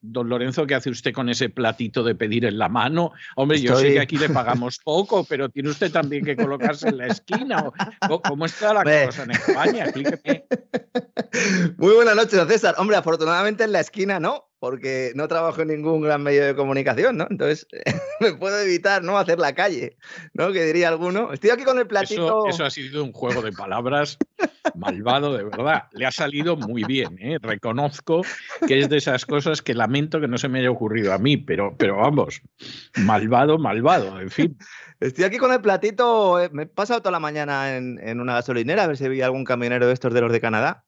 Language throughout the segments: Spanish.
Don Lorenzo, ¿qué hace usted con ese platito de pedir en la mano? Hombre, yo sé que aquí le pagamos poco, pero tiene usted también que colocarse en la esquina. ¿Cómo está la cosa en España? Explíqueme. Muy buenas noches, César. Hombre, afortunadamente en la esquina no, porque no trabajo en ningún gran medio de comunicación, ¿no? Entonces me puedo evitar no hacer la calle, ¿no? Que diría alguno. Estoy aquí con el platito. Eso, ha sido un juego de palabras malvado, de verdad. Le ha salido muy bien, ¿eh? Reconozco que es de esas cosas que lamento que no se me haya ocurrido a mí, pero, pero vamos, malvado, malvado, en fin. Estoy aquí con el platito, eh, me he pasado toda la mañana en, en una gasolinera a ver si había algún camionero de estos de los de Canadá,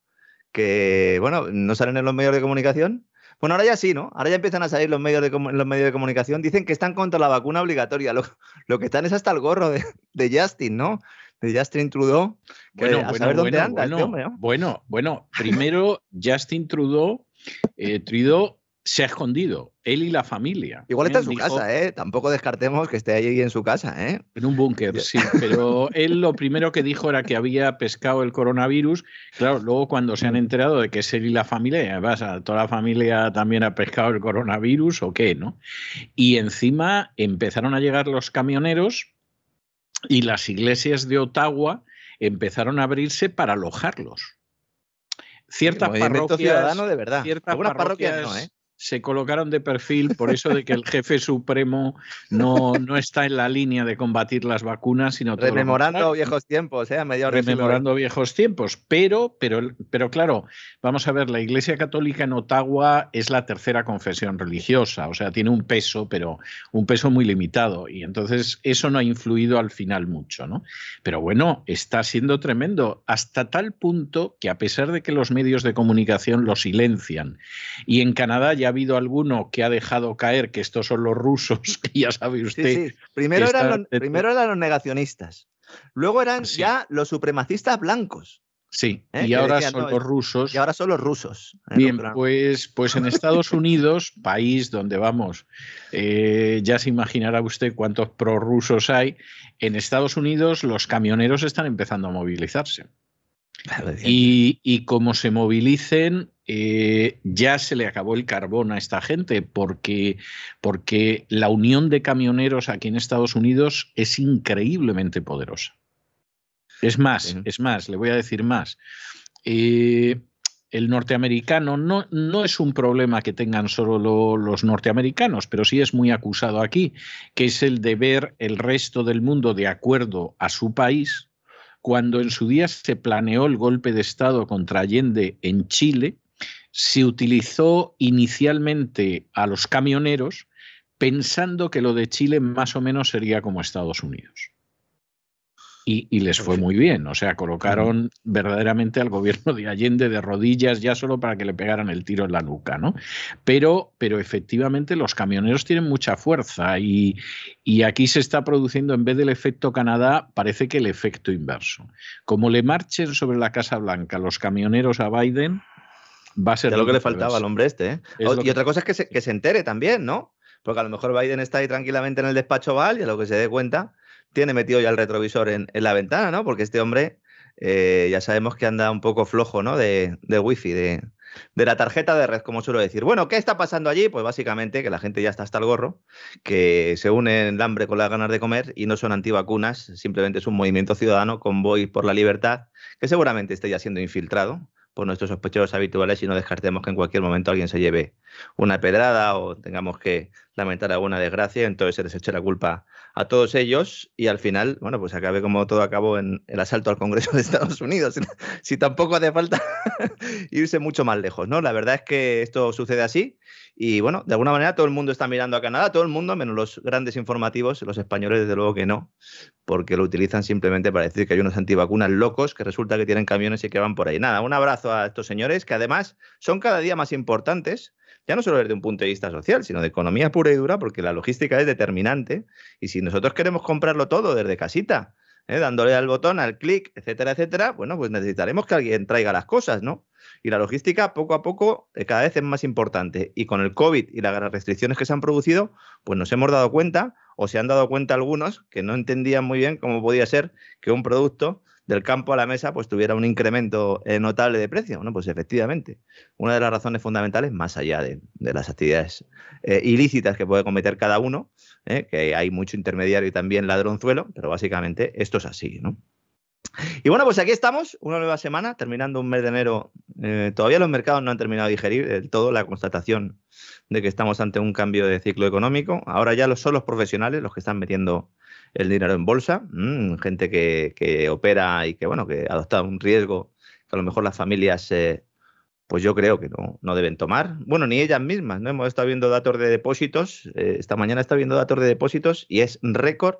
que, bueno, no salen en los medios de comunicación, bueno, ahora ya sí, ¿no? Ahora ya empiezan a salir los medios de, los medios de comunicación. Dicen que están contra la vacuna obligatoria. Lo, lo que están es hasta el gorro de, de Justin, ¿no? De Justin Trudeau. bueno, a saber dónde anda este hombre, ¿no? Bueno, bueno, primero Justin Trudeau, eh, Trudeau se ha escondido, él y la familia. Igual está en su casa, ¿eh? Tampoco descartemos que esté ahí en su casa, ¿eh? En un búnker, sí. Pero él lo primero que dijo era que había pescado el coronavirus. Claro, luego cuando se han enterado de que es él y la familia, vas a toda la familia también ha pescado el coronavirus o qué, ¿no? Y encima empezaron a llegar los camioneros y las iglesias de Ottawa empezaron a abrirse para alojarlos. Ciertas parroquias, ciudadano de verdad. Ciertas Algunas parroquias, no, ¿eh? Se colocaron de perfil por eso de que el jefe supremo no, no está en la línea de combatir las vacunas, sino rememorando viejos tiempos, ¿eh? Medio rememorando viejos tiempos, pero, pero, pero claro, vamos a ver, la Iglesia Católica en Ottawa es la tercera confesión religiosa, o sea, tiene un peso, pero un peso muy limitado, y entonces eso no ha influido al final mucho, ¿no? Pero bueno, está siendo tremendo, hasta tal punto que a pesar de que los medios de comunicación lo silencian, y en Canadá ya ha habido alguno que ha dejado caer que estos son los rusos, que ya sabe usted. Primero, eran los, primero eran los negacionistas, luego eran ya los supremacistas blancos. Sí, ¿Eh? y ahora son los rusos. Y ahora son los rusos. ¿eh? Bien, pues, pues en Estados Unidos, país donde vamos, eh, ya se imaginará usted cuántos prorrusos hay, en Estados Unidos los camioneros están empezando a movilizarse. Y, y como se movilicen, eh, ya se le acabó el carbón a esta gente porque, porque la unión de camioneros aquí en Estados Unidos es increíblemente poderosa. Es más, es más, le voy a decir más. Eh, el norteamericano no, no, es un problema que tengan solo los norteamericanos, pero sí es muy acusado aquí, que es el de ver el resto del mundo de acuerdo a su país. Cuando en su día se planeó el golpe de Estado contra Allende en Chile, se utilizó inicialmente a los camioneros pensando que lo de Chile más o menos sería como Estados Unidos. Y, les fue muy bien, o sea, colocaron verdaderamente al gobierno de Allende de rodillas ya solo para que le pegaran el tiro en la nuca, ¿no? Pero, pero efectivamente los camioneros tienen mucha fuerza y, y aquí se está produciendo, en vez del efecto Canadá, parece que el efecto inverso. Como le marchen sobre la Casa Blanca los camioneros a Biden, va a ser... lo que le faltaba al hombre este. ¿eh? Y otra cosa es que se, que se entere también, ¿no? Porque a lo mejor Biden está ahí tranquilamente en el despacho Val y a lo que se dé cuenta, tiene metido ya el retrovisor en, la ventana, ¿no? Porque este hombre eh, ya sabemos que anda un poco flojo, ¿no? De, de wifi, de, de la tarjeta de red, como suelo decir. Bueno, ¿qué está pasando allí? Pues básicamente que la gente ya está hasta el gorro, que se une el hambre con las ganas de comer y no son antivacunas, simplemente es un movimiento ciudadano con Voy por la libertad, que seguramente esté ya siendo infiltrado por nuestros sospechosos habituales y no descartemos que en cualquier momento alguien se lleve una pedrada o tengamos que lamentar alguna desgracia, entonces se les eche la culpa a todos ellos y al final, bueno, pues acabe como todo acabó en el asalto al Congreso de Estados Unidos, si tampoco hace falta irse mucho más lejos, ¿no? La verdad es que esto sucede así y bueno, de alguna manera todo el mundo está mirando a Canadá, todo el mundo, menos los grandes informativos, los españoles desde luego que no, porque lo utilizan simplemente para decir que hay unos antivacunas locos que resulta que tienen camiones y que van por ahí. Nada, un abrazo a estos señores que además son cada día más importantes ya no solo desde un punto de vista social, sino de economía pura y dura, porque la logística es determinante. Y si nosotros queremos comprarlo todo desde casita, ¿eh? dándole al botón, al clic, etcétera, etcétera, bueno, pues necesitaremos que alguien traiga las cosas, ¿no? Y la logística poco a poco eh, cada vez es más importante. Y con el COVID y las restricciones que se han producido, pues nos hemos dado cuenta, o se han dado cuenta algunos, que no entendían muy bien cómo podía ser que un producto del campo a la mesa pues tuviera un incremento eh, notable de precio. Bueno, pues efectivamente, una de las razones fundamentales, más allá de, las actividades eh, ilícitas que puede cometer cada uno, eh, que hay mucho intermediario y también ladronzuelo, pero básicamente esto es así, ¿no? Y bueno, pues aquí estamos, una nueva semana, terminando un mes de enero. todavía los mercados no han terminado de digerir del todo la constatación de que estamos ante un cambio de ciclo económico. Ahora ya son los profesionales los que están metiendo el dinero en bolsa, mm, gente que, opera y que, bueno, que adopta un riesgo que a lo mejor las familias, eh, pues yo creo que no, deben tomar. Bueno, ni ellas mismas, ¿no? Hemos estado viendo datos de depósitos, eh, esta mañana está viendo datos de depósitos y es récord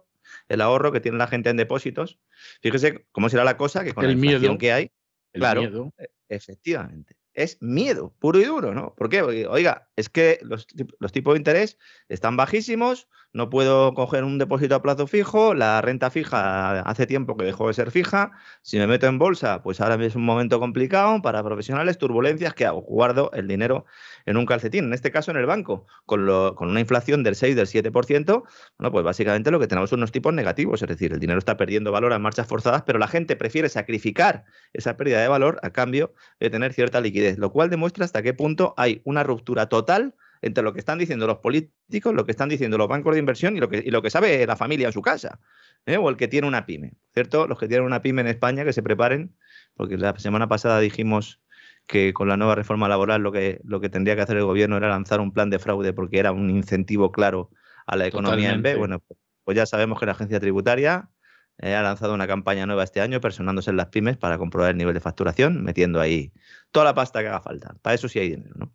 el ahorro que tiene la gente en depósitos. Fíjese cómo será la cosa que con el la inflación que hay, claro, e, efectivamente es miedo, puro y duro, ¿no? ¿Por qué? Porque, oiga, es que los, los, tipos de interés están bajísimos, no puedo coger un depósito a plazo fijo, la renta fija hace tiempo que dejó de ser fija, si me meto en bolsa, pues ahora es un momento complicado para profesionales, turbulencias, ¿qué hago? Guardo el dinero en un calcetín, en este caso en el banco, con, lo, con una inflación del 6, del 7%, bueno, pues básicamente lo que tenemos son unos tipos negativos, es decir, el dinero está perdiendo valor a marchas forzadas, pero la gente prefiere sacrificar esa pérdida de valor a cambio de tener cierta liquidez, lo cual demuestra hasta qué punto hay una ruptura total entre lo que están diciendo los políticos, lo que están diciendo los bancos de inversión y lo que, lo que sabe la familia en su casa, ¿eh? o el que tiene una pyme. ¿Cierto? Los que tienen una pyme en España que se preparen, porque la semana pasada dijimos que con la nueva reforma laboral lo que, lo que tendría que hacer el gobierno era lanzar un plan de fraude porque era un incentivo claro a la economía en B. Bueno, pues ya sabemos que la agencia tributaria eh, ha lanzado una campaña nueva este año personándose en las pymes para comprobar el nivel de facturación, metiendo ahí toda la pasta que haga falta. Para eso sí hay dinero, ¿no?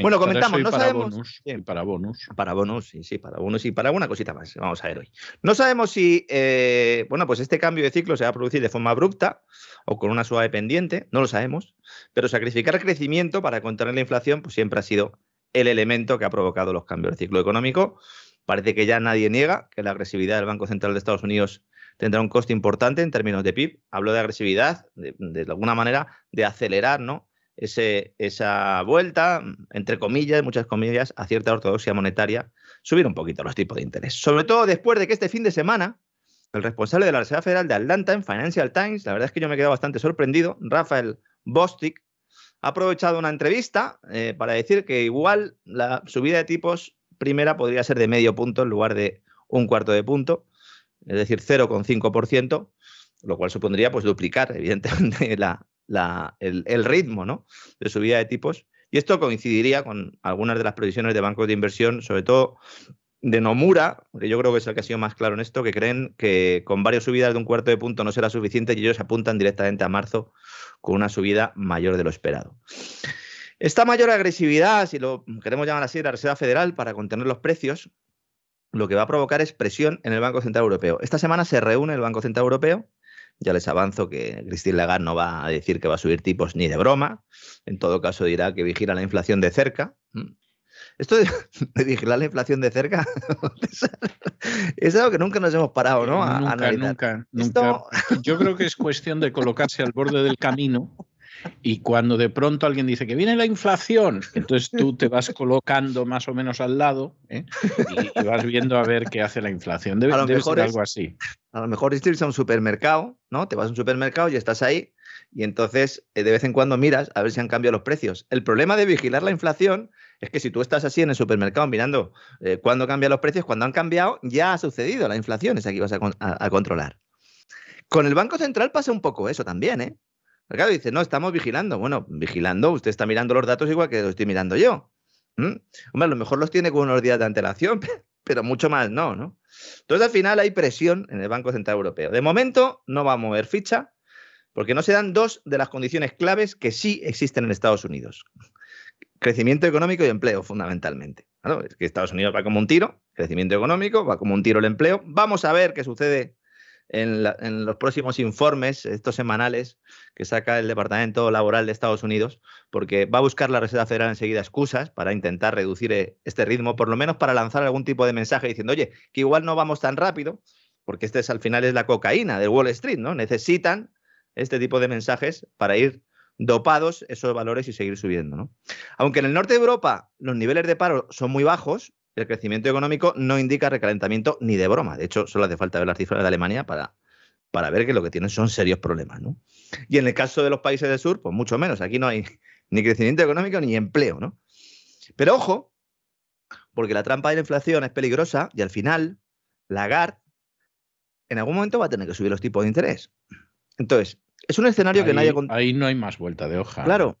Bueno, comentamos, no para sabemos. Bonus, para bonus. Para bonus, sí, sí, para bonus y para alguna cosita más. Vamos a ver hoy. No sabemos si, eh, bueno, pues este cambio de ciclo se va a producir de forma abrupta o con una suave pendiente, no lo sabemos, pero sacrificar crecimiento para contener la inflación, pues siempre ha sido el elemento que ha provocado los cambios del ciclo económico. Parece que ya nadie niega que la agresividad del Banco Central de Estados Unidos tendrá un coste importante en términos de PIB. Hablo de agresividad, de, de alguna manera, de acelerar, ¿no? Esa vuelta, entre comillas, muchas comillas, a cierta ortodoxia monetaria, subir un poquito los tipos de interés. Sobre todo después de que este fin de semana, el responsable de la Reserva Federal de Atlanta en Financial Times, la verdad es que yo me he quedado bastante sorprendido, Rafael Bostic, ha aprovechado una entrevista eh, para decir que igual la subida de tipos primera podría ser de medio punto en lugar de un cuarto de punto, es decir, 0,5%, lo cual supondría pues duplicar, evidentemente, la, el, ritmo de subida de tipos. Y esto coincidiría con algunas de las previsiones de bancos de inversión, sobre todo de Nomura, que yo creo que es el que ha sido más claro en esto, que creen que con varias subidas de un cuarto de punto no será suficiente y ellos apuntan directamente a marzo con una subida mayor de lo esperado. Esta mayor agresividad, si lo queremos llamar así, de la Reserva Federal para contener los precios, lo que va a provocar es presión en el Banco Central Europeo. Esta semana se reúne el Banco Central Europeo ya les avanzo que Christine Lagarde no va a decir que va a subir tipos ni de broma. En todo caso dirá que vigila la inflación de cerca. Mm. Esto de, vigilar la inflación de cerca es algo que nunca nos hemos parado, ¿no? nunca, nunca, nunca. Yo creo que es cuestión de colocarse al borde del camino y cuando de pronto alguien dice que viene la inflación, entonces tú te vas colocando más o menos al lado ¿eh? y, vas viendo a ver qué hace la inflación. Debe, ser algo así. A lo mejor irse a un supermercado, ¿no? Te vas a un supermercado y estás ahí y entonces eh, de vez en cuando miras a ver si han cambiado los precios. El problema de vigilar la inflación es que si tú estás así en el supermercado mirando eh, cuándo cambian los precios, cuando han cambiado, ya ha sucedido la inflación, esa que vas a, controlar. Con el Banco Central pasa un poco eso también, ¿eh? Claro, dice, no, estamos vigilando. Bueno, vigilando, usted está mirando los datos igual que los estoy mirando yo. Hombre, a lo mejor los tiene con unos días de antelación, pero mucho más no, ¿no? Entonces, al final hay presión en el Banco Central Europeo. De momento, no va a mover ficha, porque no se dan dos de las condiciones claves que sí existen en Estados Unidos. Crecimiento económico y empleo, fundamentalmente. Es que Estados Unidos va como un tiro, crecimiento económico, va como un tiro el empleo. Vamos a ver qué sucede en, los próximos informes, estos semanales, que saca el Departamento Laboral de Estados Unidos, porque va a buscar la Reserva Federal enseguida excusas para intentar reducir eh, este ritmo, por lo menos para lanzar algún tipo de mensaje diciendo, oye, que igual no vamos tan rápido, porque este es al final es la cocaína de Wall Street, ¿no? Necesitan este tipo de mensajes para ir dopados esos valores y seguir subiendo. ¿no? Aunque en el norte de Europa los niveles de paro son muy bajos, el crecimiento económico no indica recalentamiento ni de broma. De hecho, solo hace falta ver las cifras de Alemania para, para ver que lo que tienen son serios problemas. ¿no? Y en el caso de los países del sur, pues mucho menos. Aquí no hay ni crecimiento económico ni empleo. ¿no? Pero ojo, porque la trampa de la inflación es peligrosa y al final Lagarde en algún momento va a tener que subir los tipos de interés. Entonces, es un escenario que nadie... Ahí no hay más vuelta de hoja. Claro.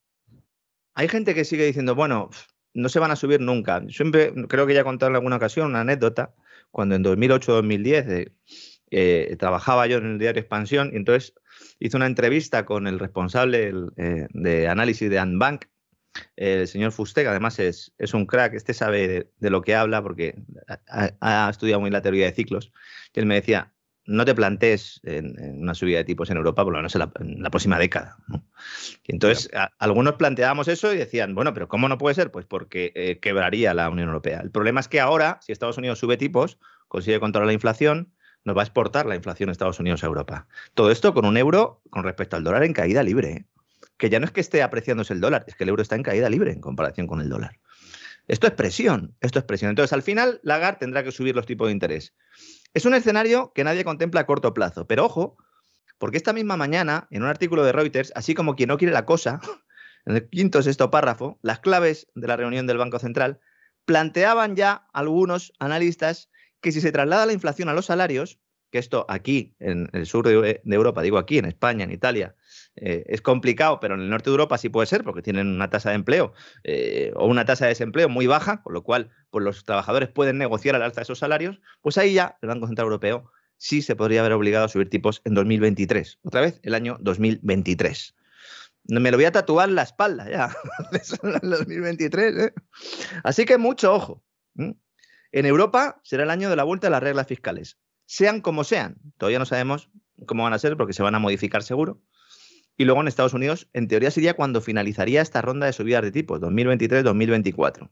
Hay gente que sigue diciendo, bueno, no se van a subir nunca. Siempre, creo que ya he contado en alguna ocasión una anécdota, cuando en 2008-2010 eh, eh, trabajaba yo en el diario Expansión y entonces hice una entrevista con el responsable eh, de análisis de Anbank, el señor Fustega, además es, es un crack, este sabe de, lo que habla porque ha, estudiado muy la teoría de ciclos, él me decía, no te plantees en, una subida de tipos en Europa, por lo menos en la, próxima década. Y entonces, algunos planteábamos eso y decían, bueno, pero ¿cómo no puede ser? Pues porque eh, quebraría la Unión Europea. El problema es que ahora, si Estados Unidos sube tipos, consigue controlar la inflación, nos va a exportar la inflación de Estados Unidos a Europa. Todo esto con un euro con respecto al dólar en caída libre. ¿eh? Que ya no es que esté apreciándose el dólar, es que el euro está en caída libre en comparación con el dólar. Esto es presión, esto es presión. Entonces, al final, Lagarde tendrá que subir los tipos de interés. Es un escenario que nadie contempla a corto plazo, pero ojo, porque esta misma mañana, en un artículo de Reuters, así como quien no quiere la cosa, en el quinto sexto párrafo, las claves de la reunión del Banco Central, planteaban ya algunos analistas que si se traslada la inflación a los salarios, que esto aquí, en el sur de, Europa, digo aquí, en España, en Italia, eh, es complicado, pero en el norte de Europa sí puede ser, porque tienen una tasa de empleo eh, o una tasa de desempleo muy baja, con lo cual pues los trabajadores pueden negociar al alza esos salarios, pues ahí ya el Banco Central Europeo sí se podría haber obligado a subir tipos en 2023, otra vez el año 2023. Me lo voy a tatuar la espalda ya, el 2023. ¿eh? Así que mucho ojo. En Europa será el año de la vuelta a las reglas fiscales sean como sean. Todavía no sabemos cómo van a ser porque se van a modificar seguro. Y luego en Estados Unidos, en teoría, sería cuando finalizaría esta ronda de subidas de tipos, 2023-2024.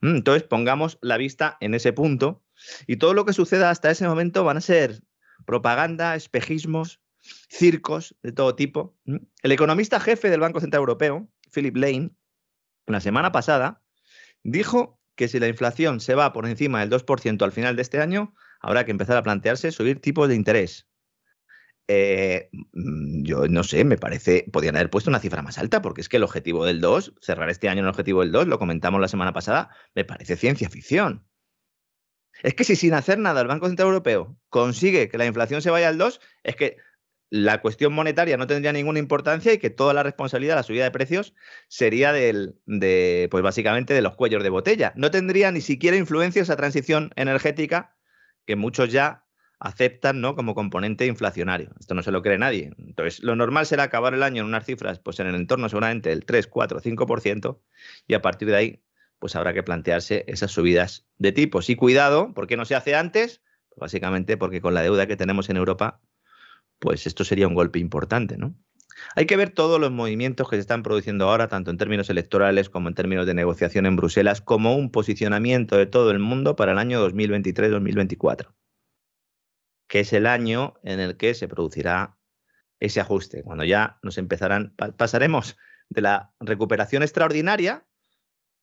Mm, entonces, pongamos la vista en ese punto y todo lo que suceda hasta ese momento van a ser propaganda, espejismos, circos de todo tipo. Mm. El economista jefe del Banco Central Europeo, Philip Lane, la semana pasada, dijo que si la inflación se va por encima del 2% al final de este año, habrá que empezar a plantearse subir tipos de interés. Eh, mm, yo no sé, me parece, podrían haber puesto una cifra más alta, porque es que el objetivo del 2, cerrar este año el objetivo del 2, lo comentamos la semana pasada, me parece ciencia ficción. Es que si sin hacer nada el Banco Central Europeo consigue que la inflación se vaya al 2, es que la cuestión monetaria no tendría ninguna importancia y que toda la responsabilidad de la subida de precios sería del, de, pues básicamente de los cuellos de botella. No tendría ni siquiera influencia esa transición energética que muchos ya aceptan ¿no? como componente inflacionario. Esto no se lo cree nadie. Entonces, lo normal será acabar el año en unas cifras, pues en el entorno seguramente del 3, 4, 5%, y a partir de ahí, pues habrá que plantearse esas subidas de tipos. Y cuidado, ¿por qué no se hace antes? Pues básicamente porque con la deuda que tenemos en Europa, pues esto sería un golpe importante, ¿no? Hay que ver todos los movimientos que se están produciendo ahora, tanto en términos electorales como en términos de negociación en Bruselas, como un posicionamiento de todo el mundo para el año 2023-2024, que es el año en el que se producirá ese ajuste, cuando ya nos empezarán, pasaremos de la recuperación extraordinaria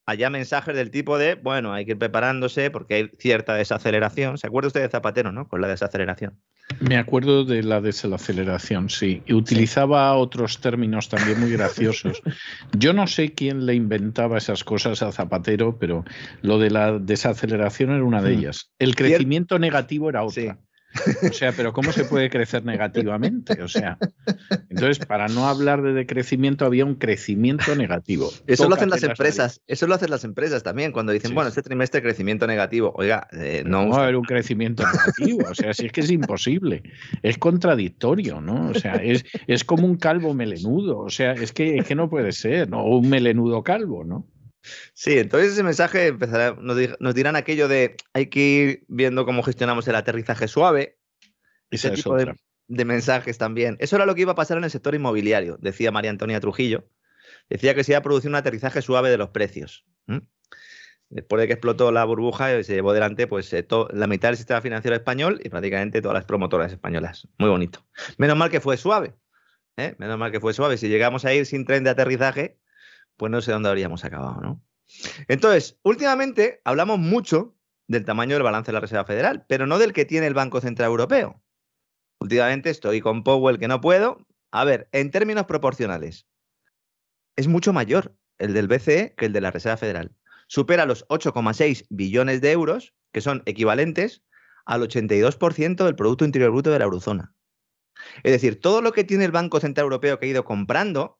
haya mensajes del tipo de, bueno, hay que ir preparándose porque hay cierta desaceleración. ¿Se acuerda usted de Zapatero, no? Con la desaceleración. Me acuerdo de la desaceleración, sí. Y utilizaba otros términos también muy graciosos. Yo no sé quién le inventaba esas cosas a Zapatero, pero lo de la desaceleración era una de hmm. ellas. El crecimiento negativo era otra. O sea, pero ¿cómo se puede crecer negativamente? O sea, entonces, para no hablar de decrecimiento, había un crecimiento negativo. Eso lo hacen las empresas, eso lo hacen las empresas también, cuando dicen, bueno, este trimestre crecimiento negativo. Oiga, eh, no. va a haber un crecimiento negativo, o sea, si es que es imposible, es contradictorio, ¿no? O sea, es, es como un calvo melenudo, o sea, es que, es que no puede ser, ¿no? O un melenudo calvo, ¿no? Sí, entonces ese mensaje empezará, nos, dirán aquello de hay que ir viendo cómo gestionamos el aterrizaje suave. Ese tipo de, mensajes también. Eso era lo que iba a pasar en el sector inmobiliario, decía María Antonia Trujillo. Decía que se iba a producir un aterrizaje suave de los precios. Después de que explotó la burbuja, se llevó delante pues, eh, la mitad del sistema financiero español y prácticamente todas las promotoras españolas. Muy bonito. Menos mal que fue suave. ¿eh? Menos mal que fue suave. Si llegamos a ir sin tren de aterrizaje, pues no sé dónde habríamos acabado, ¿no? Entonces, últimamente hablamos mucho del tamaño del balance de la Reserva Federal, pero no del que tiene el Banco Central Europeo. Últimamente estoy con Powell que no puedo. A ver, en términos proporcionales, es mucho mayor el del BCE que el de la Reserva Federal. Supera los 8,6 billones de euros, que son equivalentes al 82% del Producto Interior Bruto de la Eurozona. Es decir, todo lo que tiene el Banco Central Europeo que ha ido comprando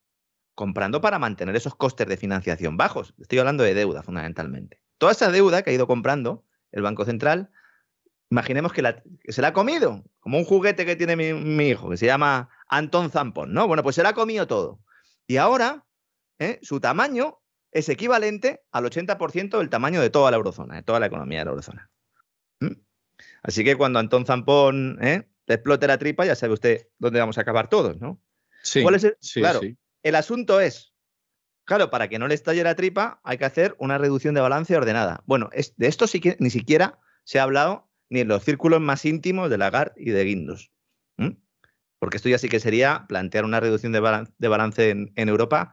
comprando para mantener esos costes de financiación bajos. Estoy hablando de deuda fundamentalmente. Toda esa deuda que ha ido comprando el Banco Central, imaginemos que, se la ha comido, como un juguete que tiene mi, hijo, que se llama Anton Zampon, ¿no? Bueno, pues se la ha comido todo. Y ahora ¿eh? su tamaño es equivalente al 80% del tamaño de toda la eurozona, de toda la economía de la eurozona. ¿Mm? Así que cuando Anton Zampón ¿eh? le explote la tripa, ya sabe usted dónde vamos a acabar todos, ¿no? Sí, ¿Cuál es el, sí, claro, el asunto es, claro, para que no le estalle la tripa hay que hacer una reducción de balance ordenada. Bueno, de esto ni siquiera se ha hablado ni en los círculos más íntimos de Lagarde y de Guindos. Porque esto ya sí que sería plantear una reducción de, balance, en, Europa,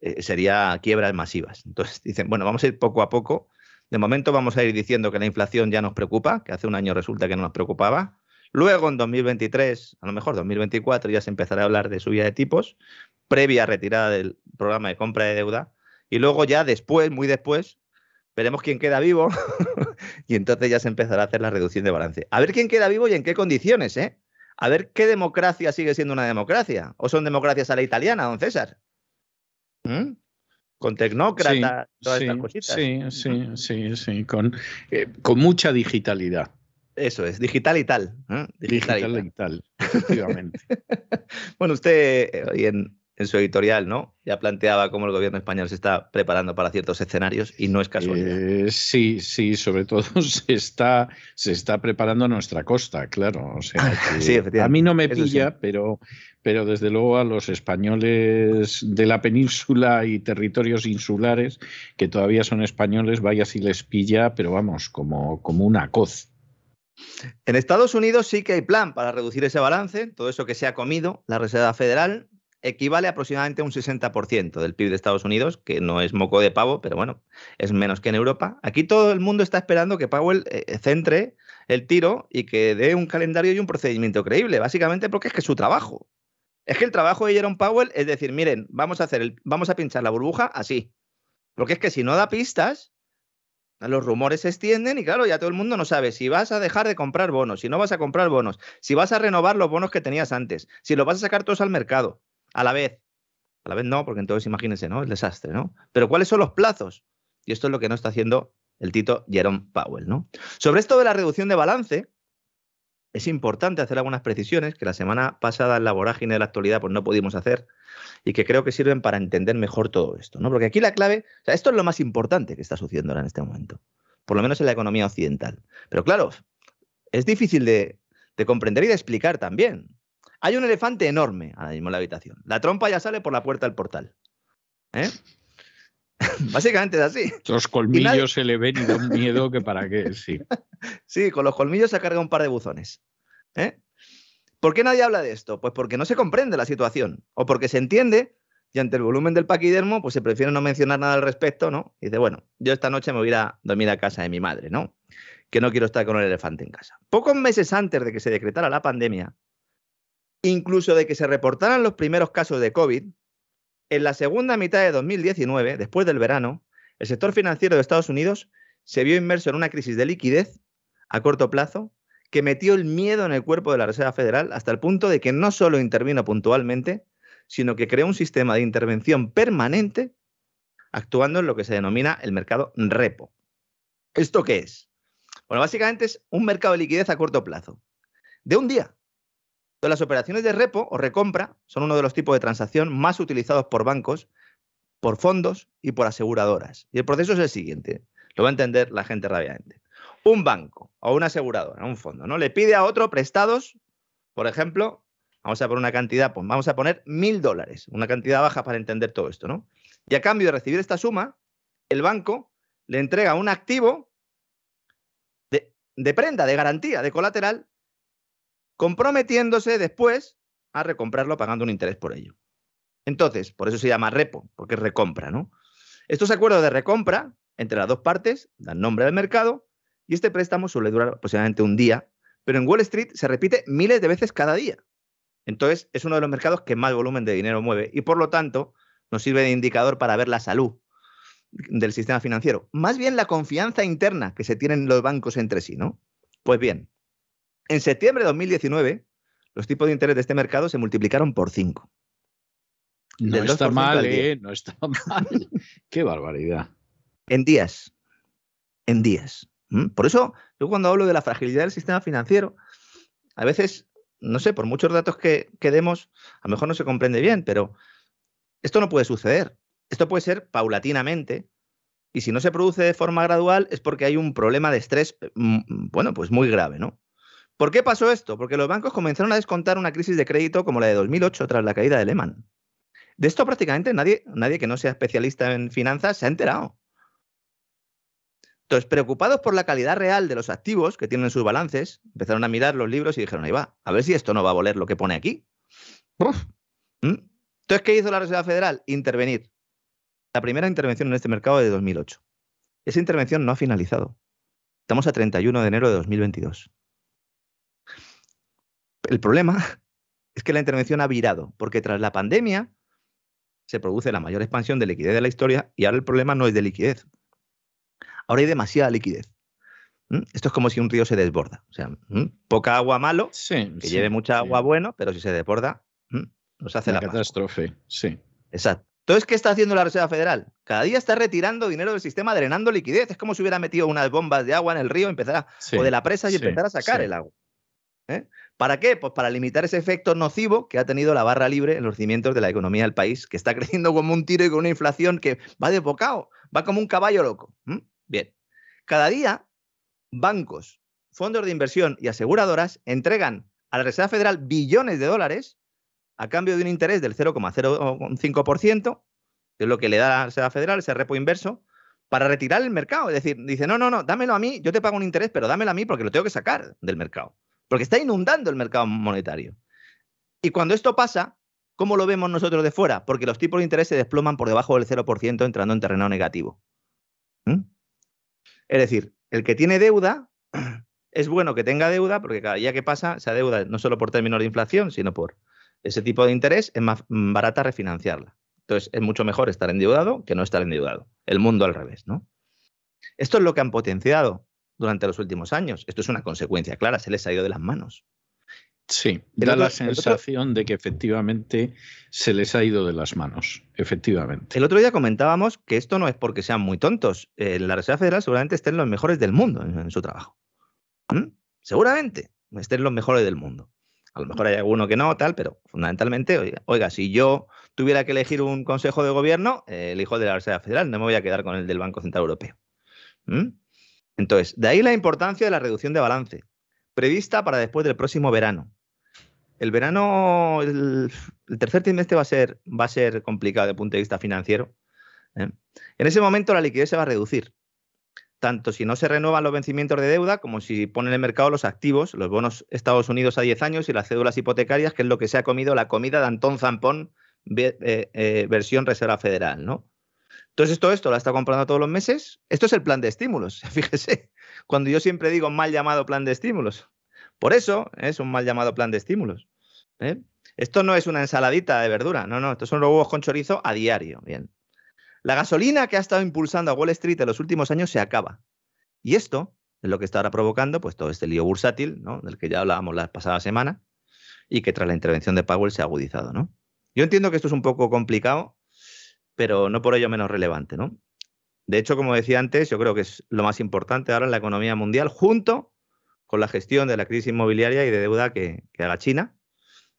eh, sería quiebras masivas. Entonces dicen, bueno, vamos a ir poco a poco. De momento vamos a ir diciendo que la inflación ya nos preocupa, que hace un año resulta que no nos preocupaba. Luego, en 2023, a lo mejor 2024, ya se empezará a hablar de subida de tipos, previa retirada del programa de compra de deuda. Y luego ya después, muy después, veremos quién queda vivo y entonces ya se empezará a hacer la reducción de balance. A ver quién queda vivo y en qué condiciones, ¿eh? A ver qué democracia sigue siendo una democracia. ¿O son democracias a la italiana, don César? ¿Mm? Con tecnócratas, todas estas cositas. Sí, sí, sí, sí, con, eh, con mucha digitalidad. Eso es, digital y tal. ¿eh? Digital, y tal, efectivamente. bueno, usted eh, hoy en, en, su editorial, ¿no? Ya planteaba cómo el gobierno español se está preparando para ciertos escenarios y no es casualidad. Eh, sí, sí, sobre todo se está, se está preparando a nuestra costa, claro. O sea, sí, a mí no me pilla, pero, pero desde luego a los españoles de la península y territorios insulares, que todavía son españoles, vaya si les pilla, pero vamos, como, como una coz. En Estados Unidos sí que hay plan para reducir ese balance, todo eso que se ha comido la Reserva Federal equivale aproximadamente a un 60% del PIB de Estados Unidos, que no es moco de pavo, pero bueno, es menos que en Europa. Aquí todo el mundo está esperando que Powell eh, centre el tiro y que dé un calendario y un procedimiento creíble, básicamente porque es que su trabajo. Es que el trabajo de Jerome Powell es decir, miren, vamos a hacer el, vamos a pinchar la burbuja así. Porque es que si no da pistas, los rumores se extienden y claro, ya todo el mundo no sabe si vas a dejar de comprar bonos, si no vas a comprar bonos, si vas a renovar los bonos que tenías antes, si los vas a sacar todos al mercado a la vez. A la vez no, porque entonces imagínense, ¿no? El desastre, ¿no? Pero ¿cuáles son los plazos? Y esto es lo que no está haciendo el Tito Jerome Powell, ¿no? Sobre esto de la reducción de balance, es importante hacer algunas precisiones que la semana pasada en la vorágine de la actualidad pues no pudimos hacer y que creo que sirven para entender mejor todo esto, ¿no? Porque aquí la clave, o sea, esto es lo más importante que está sucediendo ahora en este momento, por lo menos en la economía occidental. Pero claro, es difícil de, comprender y de explicar también. Hay un elefante enorme ahora mismo en la habitación. La trompa ya sale por la puerta del portal. ¿eh? Básicamente es así. Los colmillos se le ven y da un miedo que para qué, sí. sí, con los colmillos se carga un par de buzones. ¿eh? ¿Por qué nadie habla de esto? Pues porque no se comprende la situación o porque se entiende y ante el volumen del paquidermo, pues se prefiere no mencionar nada al respecto, ¿no? Y dice, bueno, yo esta noche me voy a ir a dormir a casa de mi madre, ¿no? Que no quiero estar con el elefante en casa. Pocos meses antes de que se decretara la pandemia, incluso de que se reportaran los primeros casos de COVID, en la segunda mitad de 2019, después del verano, el sector financiero de Estados Unidos se vio inmerso en una crisis de liquidez a corto plazo que metió el miedo en el cuerpo de la Reserva Federal hasta el punto de que no solo intervino puntualmente, sino que creó un sistema de intervención permanente actuando en lo que se denomina el mercado repo. ¿Esto qué es? Bueno, básicamente es un mercado de liquidez a corto plazo, de un día. Entonces, las operaciones de repo o recompra son uno de los tipos de transacción más utilizados por bancos, por fondos y por aseguradoras. Y el proceso es el siguiente, lo va a entender la gente rápidamente. Un banco o una aseguradora, un fondo, ¿no? Le pide a otro prestados, por ejemplo, Vamos a poner una cantidad, pues vamos a poner mil dólares, una cantidad baja para entender todo esto, ¿no? Y a cambio de recibir esta suma, el banco le entrega un activo de, de prenda, de garantía, de colateral, comprometiéndose después a recomprarlo pagando un interés por ello. Entonces, por eso se llama repo, porque es recompra, ¿no? Estos acuerdos de recompra entre las dos partes dan nombre al mercado y este préstamo suele durar aproximadamente un día, pero en Wall Street se repite miles de veces cada día. Entonces, es uno de los mercados que más volumen de dinero mueve y por lo tanto nos sirve de indicador para ver la salud del sistema financiero. Más bien la confianza interna que se tienen los bancos entre sí, ¿no? Pues bien, en septiembre de 2019, los tipos de interés de este mercado se multiplicaron por 5. No está mal, ¿eh? No está mal. Qué barbaridad. En días. En días. Por eso, yo cuando hablo de la fragilidad del sistema financiero, a veces no sé, por muchos datos que, demos, a lo mejor no se comprende bien, pero esto no puede suceder. Esto puede ser paulatinamente. Y si no se produce de forma gradual es porque hay un problema de estrés, mm, mm, bueno, pues muy grave, ¿no? ¿Por qué pasó esto? Porque los bancos comenzaron a descontar una crisis de crédito como la de 2008 tras la caída de Lehman. De esto prácticamente nadie, nadie que no sea especialista en finanzas se ha enterado. Entonces, preocupados por la calidad real de los activos que tienen sus balances, empezaron a mirar los libros y dijeron, ahí va, a ver si esto no va a voler lo que pone aquí. ¿Mm? Entonces, ¿qué hizo la Reserva Federal? Intervenir. La primera intervención en este mercado de 2008. Esa intervención no ha finalizado. Estamos a 31 de enero de 2022. El problema es que la intervención ha virado, porque tras la pandemia se produce la mayor expansión de liquidez de la historia y ahora el problema no es de liquidez, Ahora hay demasiada liquidez. Esto es como si un río se desborda. O sea, poca agua malo, que lleve mucha agua bueno, pero si se desborda, nos hace la catástrofe. Sí. Exacto. Entonces, ¿qué está haciendo la Reserva Federal? Cada día está retirando dinero del sistema, drenando liquidez. Es como si hubiera metido unas bombas de agua en el río empezara, o de la presa y empezar a sacar el agua. ¿Eh? ¿Para qué? Pues para limitar ese efecto nocivo que ha tenido la barra libre en los cimientos de la economía del país, que está creciendo como un tiro y con una inflación que va de bocado, va como un caballo loco. Bien, cada día bancos, fondos de inversión y aseguradoras entregan a la Reserva Federal billones de dólares a cambio de un interés del 0,05%, que es lo que le da la Reserva Federal, ese repo inverso, para retirar el mercado. Es decir, dice, no, no, no, dámelo a mí, yo te pago un interés, pero dámelo a mí porque lo tengo que sacar del mercado. Porque está inundando el mercado monetario. Y cuando esto pasa, ¿cómo lo vemos nosotros de fuera? Porque los tipos de interés se desploman por debajo del 0% entrando en terreno negativo. ¿Mm? Es decir, el que tiene deuda es bueno que tenga deuda porque cada día que pasa esa deuda no solo por términos de inflación, sino por ese tipo de interés, es más barata refinanciarla. Entonces, es mucho mejor estar endeudado que no estar endeudado. El mundo al revés, ¿no? Esto es lo que han potenciado durante los últimos años. Esto es una consecuencia clara, se les ha ido de las manos. Sí, da la sensación de que efectivamente se les ha ido de las manos, efectivamente. El otro día comentábamos que esto no es porque sean muy tontos. Eh, la Reserva Federal seguramente estén los mejores del mundo en, su trabajo. ¿Mm? Seguramente estén los mejores del mundo. A lo mejor hay alguno que no, tal, pero fundamentalmente, oiga, si yo tuviera que elegir un consejo de gobierno, eh, elijo el de la Reserva Federal, no me voy a quedar con el del Banco Central Europeo. ¿Mm? Entonces, de ahí la importancia de la reducción de balance prevista para después del próximo verano. El verano, el, tercer trimestre va a, ser, va a ser complicado desde el punto de vista financiero. ¿eh? En ese momento la liquidez se va a reducir, tanto si no se renuevan los vencimientos de deuda como si ponen en el mercado los activos, los bonos Estados Unidos a 10 años y las cédulas hipotecarias, que es lo que se ha comido la comida de Antón Zampón versión Reserva Federal, ¿no? Entonces, todo esto lo está comprando todos los meses. Esto es el plan de estímulos, fíjese. Cuando yo siempre digo mal llamado plan de estímulos. Por eso es un mal llamado plan de estímulos. Esto no es una ensaladita de verdura, no, no, estos son los huevos con chorizo a diario. Bien. La gasolina que ha estado impulsando a Wall Street en los últimos años se acaba. Y esto es lo que está ahora provocando pues, todo este lío bursátil, ¿no? del que ya hablábamos la pasada semana, y que tras la intervención de Powell se ha agudizado. ¿no? Yo entiendo que esto es un poco complicado, pero no por ello menos relevante. ¿no? De hecho, como decía antes, yo creo que es lo más importante ahora en la economía mundial, junto con la gestión de la crisis inmobiliaria y de deuda que, que haga China,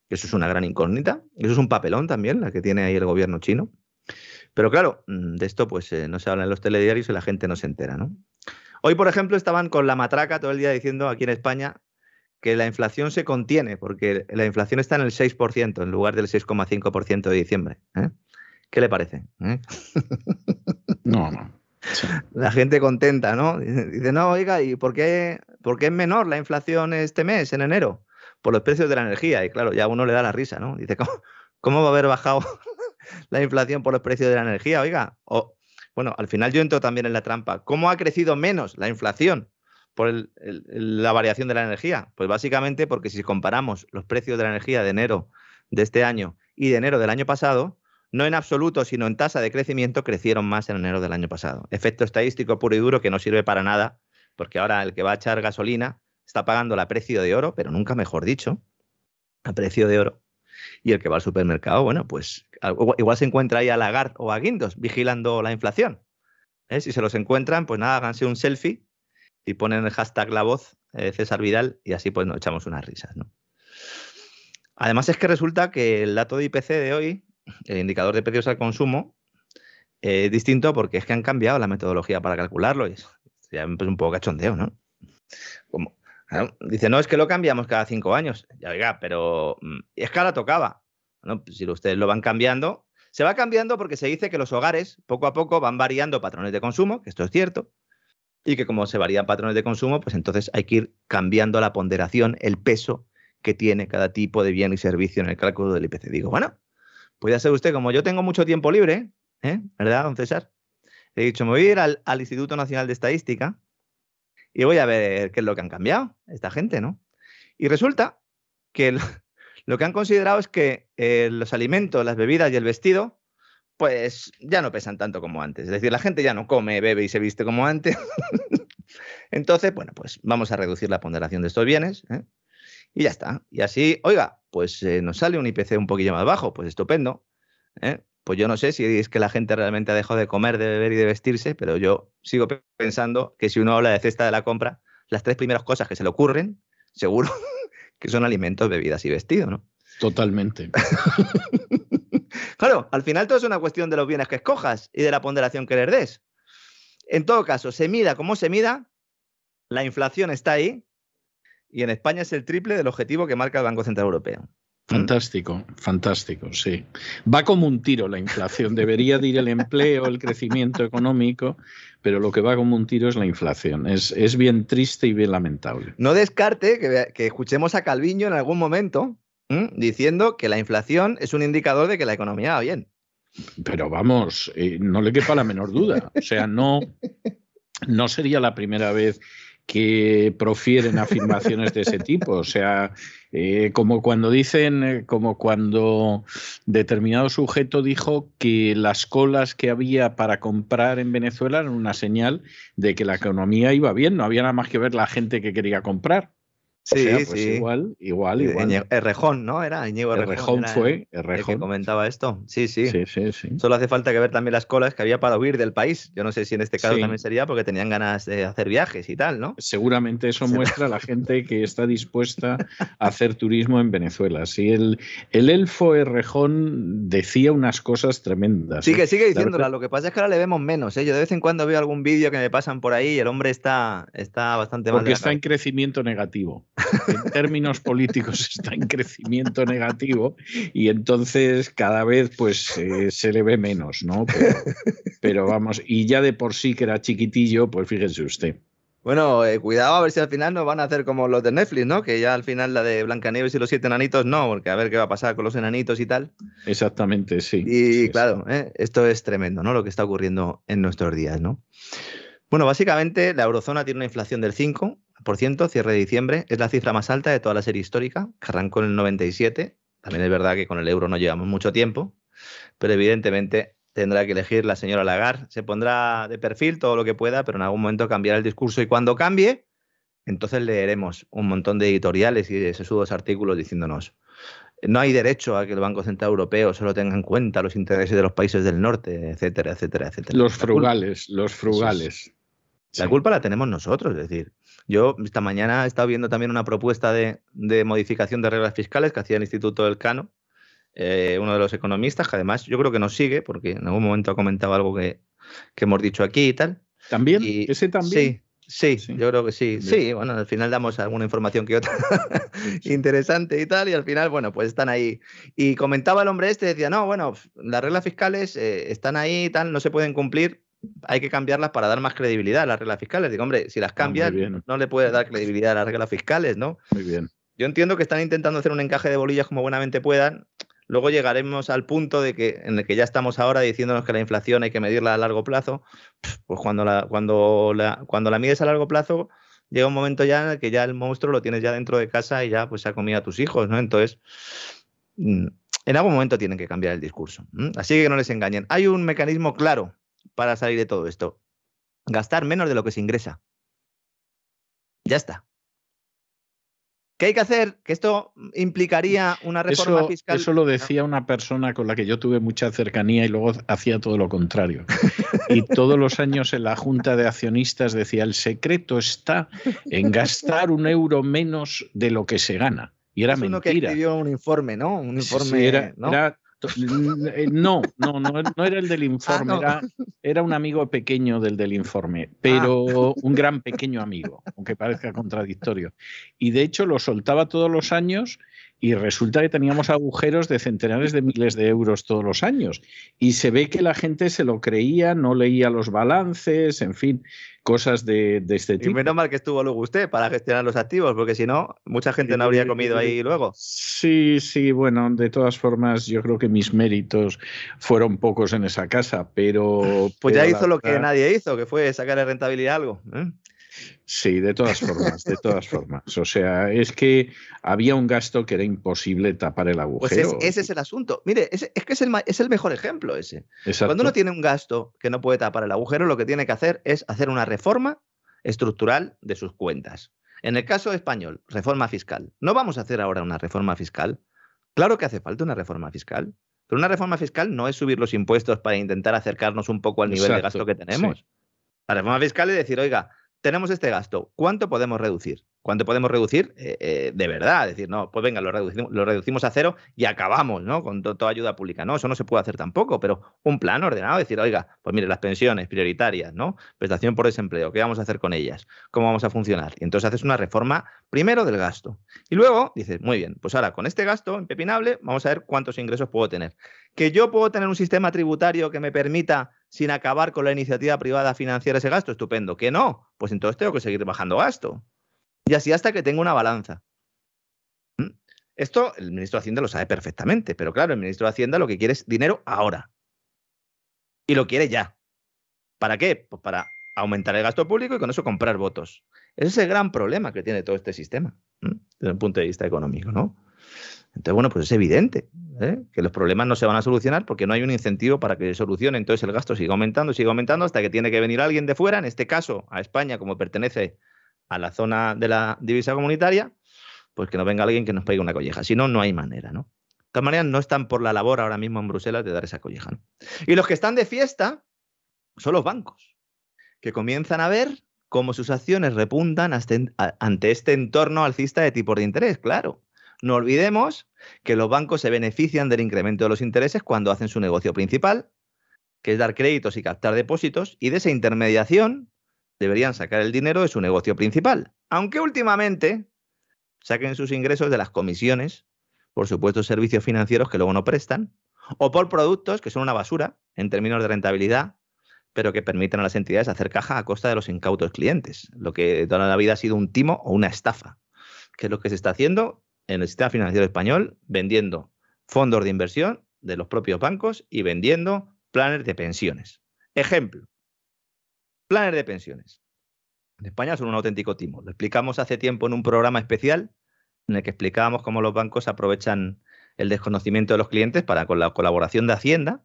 que eso es una gran incógnita, eso es un papelón también, la que tiene ahí el gobierno chino. Pero claro, mm, de esto pues eh, no se habla en los telediarios y la gente no se entera, ¿no? Hoy, por ejemplo, estaban con la matraca todo el día diciendo aquí en España que la inflación se contiene, porque la inflación está en el 6% en lugar del 6,5% de diciembre. ¿eh? ¿Qué le parece? ¿Eh? No, no. La gente contenta, ¿no? Dice, no, oiga, ¿y por qué, por qué es menor la inflación este mes, en enero? Por los precios de la energía. Y claro, ya uno le da la risa, ¿no? Dice, ¿cómo, cómo va a haber bajado la inflación por los precios de la energía, oiga. O, bueno, al final yo entro también en la trampa. ¿Cómo ha crecido menos la inflación por la variación de la energía? Pues básicamente porque si comparamos los precios de la energía de enero de este año y de enero del año pasado, no en absoluto, sino en tasa de crecimiento, crecieron más en enero del año pasado. Efecto estadístico puro y duro que no sirve para nada, porque ahora el que va a echar gasolina está pagando la precio de oro, pero nunca mejor dicho, a precio de oro. Y el que va al supermercado, bueno, pues igual se encuentra ahí a Lagarde o a Guindos vigilando la inflación. ¿eh? Si se los encuentran, pues nada, háganse un selfie y ponen el hashtag la voz eh, César Vidal y así pues nos echamos unas risas. Además es que resulta que el dato de IPC de hoy, el indicador de precios al consumo, es distinto porque es que han cambiado la metodología para calcularlo y ya es un poco cachondeo, ¿no? Como, dice, no, es que lo cambiamos cada cinco años. Ya, oiga, pero mm, es que ahora tocaba. Bueno, pues si ustedes lo van cambiando, se va cambiando porque se dice que los hogares poco a poco van variando patrones de consumo, que esto es cierto, y que como se varían patrones de consumo, pues entonces hay que ir cambiando la ponderación, el peso que tiene cada tipo de bien y servicio en el cálculo del IPC. Digo, bueno, puede ser usted, como yo tengo mucho tiempo libre, ¿eh? ¿verdad, don César? He dicho, me voy a ir al, al Instituto Nacional de Estadística y voy a ver qué es lo que han cambiado esta gente, ¿no? Y resulta que lo que han considerado es que eh, los alimentos, las bebidas y el vestido, pues ya no pesan tanto como antes. Es decir, la gente ya no come, bebe y se viste como antes. Entonces, bueno, pues vamos a reducir la ponderación de estos bienes. ¿eh? Y ya está. Y así, oiga, pues eh, nos sale un IPC un poquillo más bajo, pues estupendo. Pues yo no sé si es que la gente realmente ha dejado de comer, de beber y de vestirse, pero yo sigo pensando que si uno habla de cesta de la compra, las tres primeras cosas que se le ocurren, seguro que son alimentos, bebidas y vestido, ¿no? Totalmente. claro, al final todo es una cuestión de los bienes que escojas y de la ponderación que le des. En todo caso, se mida como se mida, la inflación está ahí y en España es el triple del objetivo que marca el Banco Central Europeo. Fantástico, fantástico, sí. Va como un tiro la inflación. Debería ir el empleo, el crecimiento económico, pero lo que va como un tiro es la inflación. Es, es bien triste y bien lamentable. No descarte que, escuchemos a Calviño en algún momento diciendo que la inflación es un indicador de que la economía va bien. Pero vamos, eh, no le quepa la menor duda. O sea, no, no sería la primera vez que profieren afirmaciones de ese tipo. O sea, eh, como cuando dicen, eh, como cuando determinado sujeto dijo que las colas que había para comprar en Venezuela eran una señal de que la economía iba bien, no había nada más que ver la gente que quería comprar. Sí, pues sí. Igual, igual, igual. Errejón, ¿no? Era Íñigo Errejón. fue, Errejón. El que comentaba esto. Sí, sí. Sí, sí, sí. Solo hace falta que ver también las colas que había para huir del país. Yo no sé si en este caso también sería porque tenían ganas de hacer viajes y tal, ¿no? Seguramente eso muestra a la gente que está dispuesta a hacer turismo en Venezuela. Sí, el, el elfo Errejón decía unas cosas tremendas. Sigue, ¿eh? sigue diciéndola. Lo que pasa es que ahora le vemos menos. ¿eh? Yo de vez en cuando veo algún vídeo que me pasan por ahí y el hombre está, está bastante mal. Porque está en crecimiento negativo en términos políticos está en crecimiento negativo y entonces cada vez pues eh, se le ve menos, ¿no? Pero, vamos, y ya de por sí que era chiquitillo, pues fíjense usted. Bueno, eh, cuidado a ver si al final nos van a hacer como los de Netflix, ¿no? Que ya al final la de Blancanieves y los siete enanitos no, porque a ver qué va a pasar con los enanitos y tal. Exactamente, sí. Y claro, ¿eh? esto es tremendo, ¿no? Lo que está ocurriendo en nuestros días, ¿no? Bueno, básicamente la eurozona tiene una inflación del 5%, cierre de diciembre, es la cifra más alta de toda la serie histórica, que arrancó en el 97. También es verdad que con el euro no llevamos mucho tiempo, pero evidentemente tendrá que elegir la señora Lagarde. Se pondrá de perfil todo lo que pueda, pero en algún momento cambiará el discurso y cuando cambie, entonces leeremos un montón de editoriales y sesudos artículos diciéndonos no hay derecho a que el Banco Central Europeo solo tenga en cuenta los intereses de los países del norte, etcétera, etcétera, etcétera. Los frugales, los frugales. La culpa la tenemos nosotros, es decir, yo esta mañana he estado viendo también una propuesta de, de modificación de reglas fiscales que hacía el Instituto del Cano, eh, uno de los economistas, que además yo creo que nos sigue, porque en algún momento ha comentado algo que, hemos dicho aquí y tal. ¿También? ¿Ese también? Sí, sí, yo creo que sí. Sí, bueno, al final damos alguna información que otra interesante y tal, y al final, bueno, pues están ahí. Y comentaba el hombre este, decía, no, bueno, las reglas fiscales eh, están ahí y tal, no se pueden cumplir, hay que cambiarlas para dar más credibilidad a las reglas fiscales. Digo, hombre, si las ah, cambias, no le puedes dar credibilidad a las reglas fiscales, ¿no? Muy bien. Yo entiendo que están intentando hacer un encaje de bolillas como buenamente puedan, Luego llegaremos al punto de que, en el que ya estamos ahora diciéndonos que la inflación hay que medirla a largo plazo. Pues cuando la, cuando la, cuando la mides a largo plazo, llega un momento ya en el que ya el monstruo lo tienes ya dentro de casa y ya pues se ha comido a tus hijos, ¿no? Entonces, mm, en algún momento tienen que cambiar el discurso. Así que no les engañen. Hay un mecanismo claro para salir de todo esto. Gastar menos de lo que se ingresa. Ya está. ¿Qué hay que hacer? Que esto implicaría una reforma fiscal. Eso lo decía una persona con la que yo tuve mucha cercanía y luego hacía todo lo contrario. Y todos los años en la junta de accionistas decía: el secreto está en gastar un euro menos de lo que se gana. Y era es mentira. Uno que escribió un informe, ¿no? Un informe. era, no, no, no, era el del ah, informe, era, un amigo pequeño del del informe, pero ah. un gran pequeño amigo, aunque parezca contradictorio. Y de hecho lo soltaba todos los años y resulta que teníamos agujeros de centenares de miles de euros todos los años. Y se ve que la gente se lo creía, no leía los balances, en fin, cosas de, este tipo. Y menos mal que estuvo luego usted para gestionar los activos, porque si no, mucha gente no habría comido ahí luego. Sí, sí, bueno, de todas formas, yo creo que mis méritos fueron pocos en esa casa, pero... Pues ya hizo lo que nadie hizo, que fue sacarle rentabilidad a algo. ¿eh? Sí, de todas formas, de todas formas. O sea, es que había un gasto que era imposible tapar el pues agujero. Pues ese es el asunto. Mire, es, que es el, es el, mejor ejemplo ese. Cuando uno tiene un gasto que no puede tapar el agujero, lo que tiene que hacer es hacer una reforma estructural de sus cuentas. En el caso español, reforma fiscal. No vamos a hacer ahora una reforma fiscal. Claro que hace falta una reforma fiscal, pero una reforma fiscal no es subir los impuestos para intentar acercarnos un poco al nivel de gasto que tenemos. La reforma fiscal es decir, oiga, tenemos este gasto, ¿cuánto podemos reducir? ¿Cuánto podemos reducir eh, eh, de verdad? Es decir, no, pues venga, lo reducimos, lo reducimos a cero y acabamos, ¿no? Con toda ayuda pública. No, eso no se puede hacer tampoco, pero un plan ordenado, decir, oiga, pues mire, las pensiones prioritarias, ¿no? Prestación por desempleo, ¿qué vamos a hacer con ellas? ¿Cómo vamos a funcionar? Y entonces haces una reforma primero del gasto. Y luego dices, muy bien, pues ahora con este gasto impepinable, vamos a ver cuántos ingresos puedo tener. Que yo puedo tener un sistema tributario que me permita sin acabar con la iniciativa privada financiar ese gasto, estupendo. Que no, pues entonces tengo que seguir bajando gasto. Y así hasta que tenga una balanza. ¿Mm? Esto el ministro de Hacienda lo sabe perfectamente, pero claro, el ministro de Hacienda lo que quiere es dinero ahora. Y lo quiere ya. ¿Para qué? Pues para aumentar el gasto público y con eso comprar votos. Ese es el gran problema que tiene todo este sistema, desde el punto de vista económico, ¿no? Entonces, bueno, pues es evidente ¿eh? que los problemas no se van a solucionar porque no hay un incentivo para que se solucione. Entonces el gasto sigue aumentando, sigue aumentando hasta que tiene que venir alguien de fuera, en este caso a España, como pertenece a la zona de la divisa comunitaria, pues que no venga alguien que nos pegue una colleja. Si no, no hay manera, ¿no? De todas maneras, no están por la labor ahora mismo en Bruselas de dar esa colleja. Y los que están de fiesta son los bancos, que comienzan a ver cómo sus acciones repuntan ante este entorno alcista de tipos de interés, claro. No olvidemos que los bancos se benefician del incremento de los intereses cuando hacen su negocio principal, que es dar créditos y captar depósitos, y de esa intermediación deberían sacar el dinero de su negocio principal, aunque últimamente saquen sus ingresos de las comisiones por supuestos servicios financieros que luego no prestan, o por productos que son una basura en términos de rentabilidad, pero que permiten a las entidades hacer caja a costa de los incautos clientes, lo que toda la vida ha sido un timo o una estafa, que es lo que se está haciendo en el sistema financiero español, vendiendo fondos de inversión de los propios bancos y vendiendo planes de pensiones. Ejemplo, planes de pensiones. En España son un auténtico timo. Lo explicamos hace tiempo en un programa especial en el que explicábamos cómo los bancos aprovechan el desconocimiento de los clientes para, con la colaboración de Hacienda,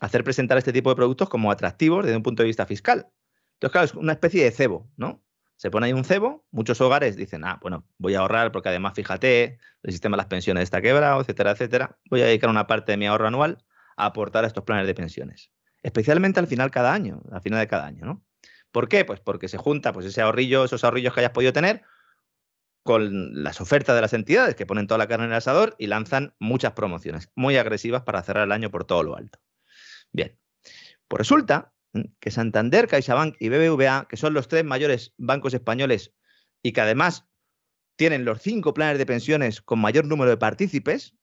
hacer presentar este tipo de productos como atractivos desde un punto de vista fiscal. Entonces, claro, es una especie de cebo, ¿no? Se pone ahí un cebo, muchos hogares dicen, ah, bueno, voy a ahorrar porque además, fíjate, el sistema de las pensiones está quebrado, etcétera, etcétera. Voy a dedicar una parte de mi ahorro anual a aportar a estos planes de pensiones. Especialmente al final cada año, al final de cada año, ¿no? ¿Por qué? Pues porque se junta pues ese ahorrillo, esos ahorrillos que hayas podido tener con las ofertas de las entidades que ponen toda la carne en el asador y lanzan muchas promociones muy agresivas para cerrar el año por todo lo alto. Bien, pues resulta que Santander, CaixaBank y BBVA, que son los tres mayores bancos españoles y que además tienen los cinco planes de pensiones con mayor número de partícipes,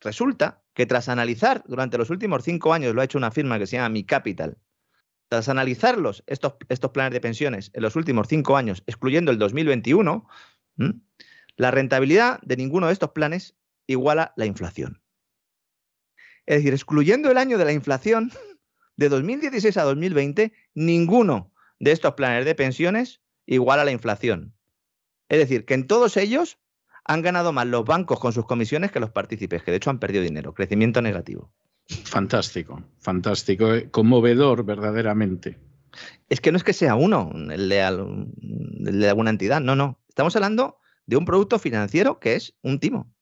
resulta que tras analizar durante los últimos cinco años, lo ha hecho una firma que se llama Mi Capital, tras analizarlos, estos, estos planes de pensiones en los últimos cinco años, excluyendo el 2021, la rentabilidad de ninguno de estos planes iguala la inflación. Es decir, excluyendo el año de la inflación, de 2016 a 2020, ninguno de estos planes de pensiones iguala la inflación. Es decir, que en todos ellos han ganado más los bancos con sus comisiones que los partícipes, que de hecho han perdido dinero, crecimiento negativo. Fantástico, fantástico, eh, conmovedor verdaderamente. Es que no es que sea uno, el de, alguna entidad, no, no. Estamos hablando de un producto financiero que es un timo.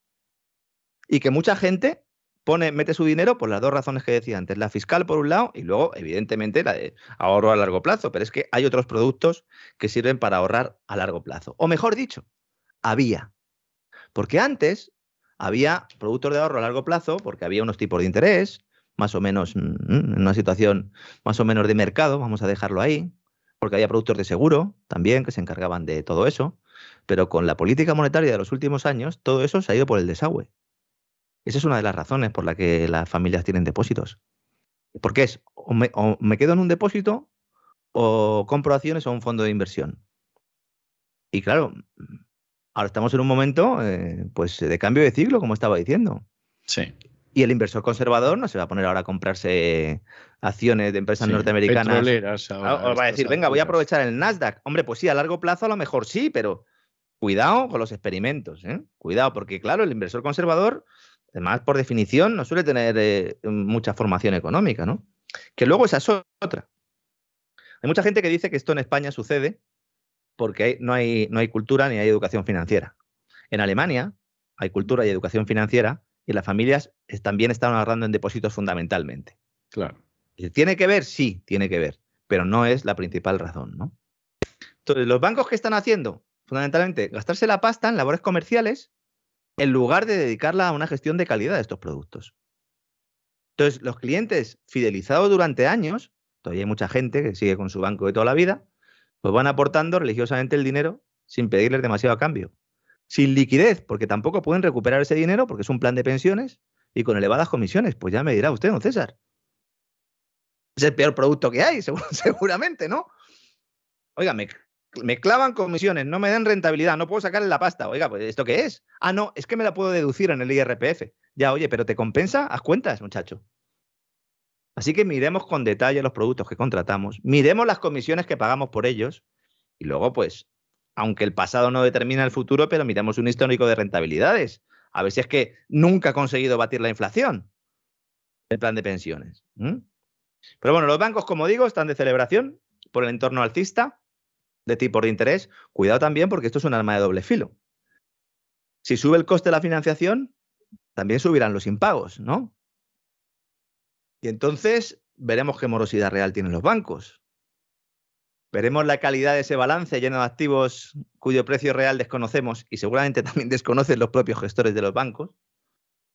Y que mucha gente pone, mete su dinero por las dos razones que decía antes, la fiscal por un lado y luego, evidentemente, la de ahorro a largo plazo. Pero es que hay otros productos que sirven para ahorrar a largo plazo. O mejor dicho, había. Porque antes había productos de ahorro a largo plazo porque había unos tipos de interés, más o menos mm, en una situación más o menos de mercado, vamos a dejarlo ahí, porque había productos de seguro también que se encargaban de todo eso, pero con la política monetaria de los últimos años, todo eso se ha ido por el desagüe. Esa es una de las razones por la que las familias tienen depósitos. Porque es, o me, o me quedo en un depósito, o compro acciones o un fondo de inversión. Y claro, Ahora estamos en un momento eh, pues de cambio de ciclo, como estaba diciendo. Sí. Y el inversor conservador no se va a poner ahora a comprarse acciones de empresas norteamericanas. Ahora, va a decir, venga, voy a aprovechar el Nasdaq. Hombre, pues sí, a largo plazo a lo mejor sí, pero cuidado con los experimentos. ¿eh? Cuidado, porque claro, el inversor conservador, además por definición, no suele tener eh, mucha formación económica, ¿no? Que luego esa es otra. Hay mucha gente que dice que esto en España sucede porque no hay, no hay cultura ni hay educación financiera. En Alemania hay cultura y educación financiera y las familias también están ahorrando en depósitos fundamentalmente. Claro. ¿Tiene que ver? Sí, tiene que ver, pero no es la principal razón, ¿no? Entonces, los bancos que están haciendo, fundamentalmente, gastarse la pasta en labores comerciales en lugar de dedicarla a una gestión de calidad de estos productos. Entonces, los clientes fidelizados durante años, todavía hay mucha gente que sigue con su banco de toda la vida, pues van aportando religiosamente el dinero sin pedirles demasiado a cambio. Sin liquidez, porque tampoco pueden recuperar ese dinero porque es un plan de pensiones y con elevadas comisiones. Pues ya me dirá usted, don César. Es el peor producto que hay, seguramente, ¿no? Oiga, me, clavan comisiones, no me dan rentabilidad, no puedo sacarle la pasta. Oiga, pues ¿esto qué es? Ah, no, es que me la puedo deducir en el IRPF. Ya, oye, pero ¿te compensa? Haz cuentas, muchacho. Así que miremos con detalle los productos que contratamos, miremos las comisiones que pagamos por ellos y luego, pues, aunque el pasado no determina el futuro, pero miremos un histórico de rentabilidades. A ver si es que nunca ha conseguido batir la inflación el plan de pensiones. Pero bueno, los bancos, como digo, están de celebración por el entorno alcista de tipos de interés. Cuidado también porque esto es un arma de doble filo. Si sube el coste de la financiación, también subirán los impagos, ¿no? Y entonces veremos qué morosidad real tienen los bancos. Veremos la calidad de ese balance lleno de activos cuyo precio real desconocemos y seguramente también desconocen los propios gestores de los bancos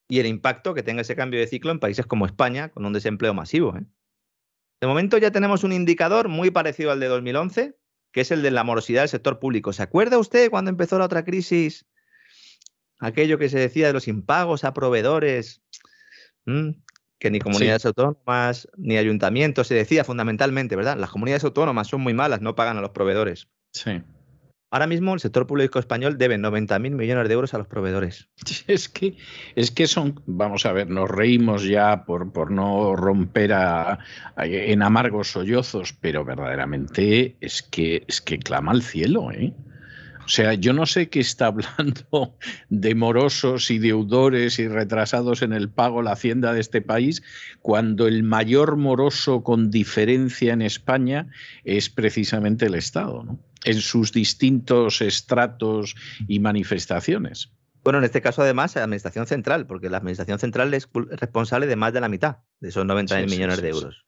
y el impacto que tenga ese cambio de ciclo en países como España con un desempleo masivo. ¿eh? De momento ya tenemos un indicador muy parecido al de 2011, que es el de la morosidad del sector público. ¿Se acuerda usted cuando empezó la otra crisis? Aquello que se decía de los impagos a proveedores, que ni comunidades autónomas ni ayuntamientos, se decía fundamentalmente, ¿verdad? Las comunidades autónomas son muy malas, no pagan a los proveedores. Sí. Ahora mismo el sector público español debe 90.000 millones de euros a los proveedores. Es que, es que son, vamos a ver, nos reímos ya por, por no romper a, en amargos sollozos, pero verdaderamente es que, es que clama al cielo, ¿eh? O sea, yo no sé qué está hablando de morosos y deudores y retrasados en el pago la hacienda de este país, cuando el mayor moroso con diferencia en España es precisamente el Estado, ¿no? en sus distintos estratos y manifestaciones. Bueno, en este caso además la Administración Central, porque la Administración Central es responsable de más de la mitad de esos 90 millones de euros.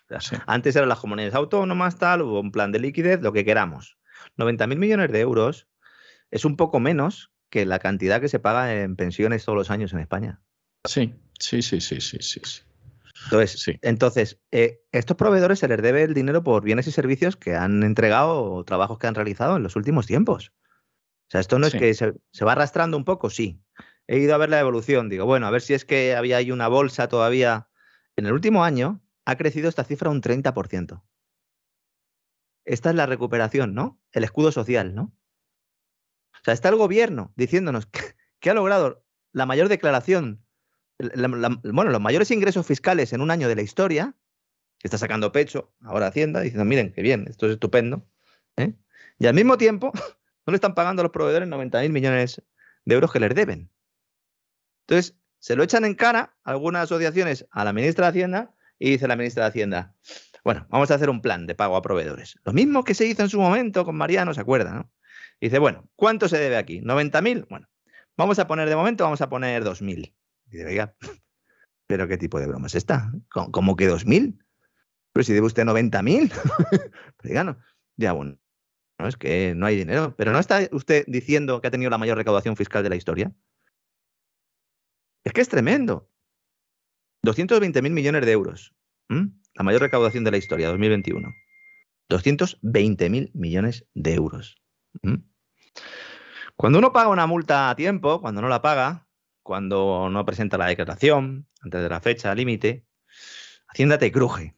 antes eran las comunidades autónomas, tal, hubo un plan de liquidez, lo que queramos. 90.000 millones de euros es un poco menos que la cantidad que se paga en pensiones todos los años en España. Sí, sí, sí, sí, sí, sí. Entonces, sí. entonces eh, estos proveedores se les debe el dinero por bienes y servicios que han entregado o trabajos que han realizado en los últimos tiempos. O sea, esto no es que se, va arrastrando un poco, sí. He ido a ver la evolución, digo, bueno, a ver si es que había ahí una bolsa todavía. En el último año ha crecido esta cifra un 30%. Esta es la recuperación, ¿no? El escudo social, ¿no? Sea, está el gobierno diciéndonos que, ha logrado la mayor declaración, bueno, los mayores ingresos fiscales en un año de la historia, que está sacando pecho ahora Hacienda, diciendo, miren, qué bien, esto es estupendo. ¿eh? Y al mismo tiempo, no le están pagando a los proveedores 90 mil millones de euros que les deben. Entonces, se lo echan en cara algunas asociaciones a la ministra de Hacienda y dice la ministra de Hacienda, bueno, vamos a hacer un plan de pago a proveedores. Lo mismo que se hizo en su momento con Mariano, ¿se acuerda? ¿no? Dice, bueno, ¿cuánto se debe aquí? ¿90.000? Bueno, vamos a poner de momento, vamos a poner 2.000. Dice, oiga, ¿pero qué tipo de broma es esta? ¿Cómo, que 2.000? Pero si debe usted 90.000. Diga, no. Ya, bueno, no, es que no hay dinero. Pero ¿no está usted diciendo que ha tenido la mayor recaudación fiscal de la historia? Es que es tremendo. 220.000 millones de euros. La mayor recaudación de la historia, 2021. 220.000 millones de euros. Cuando uno paga una multa a tiempo, cuando no la paga, cuando no presenta la declaración antes de la fecha límite, Hacienda te cruje.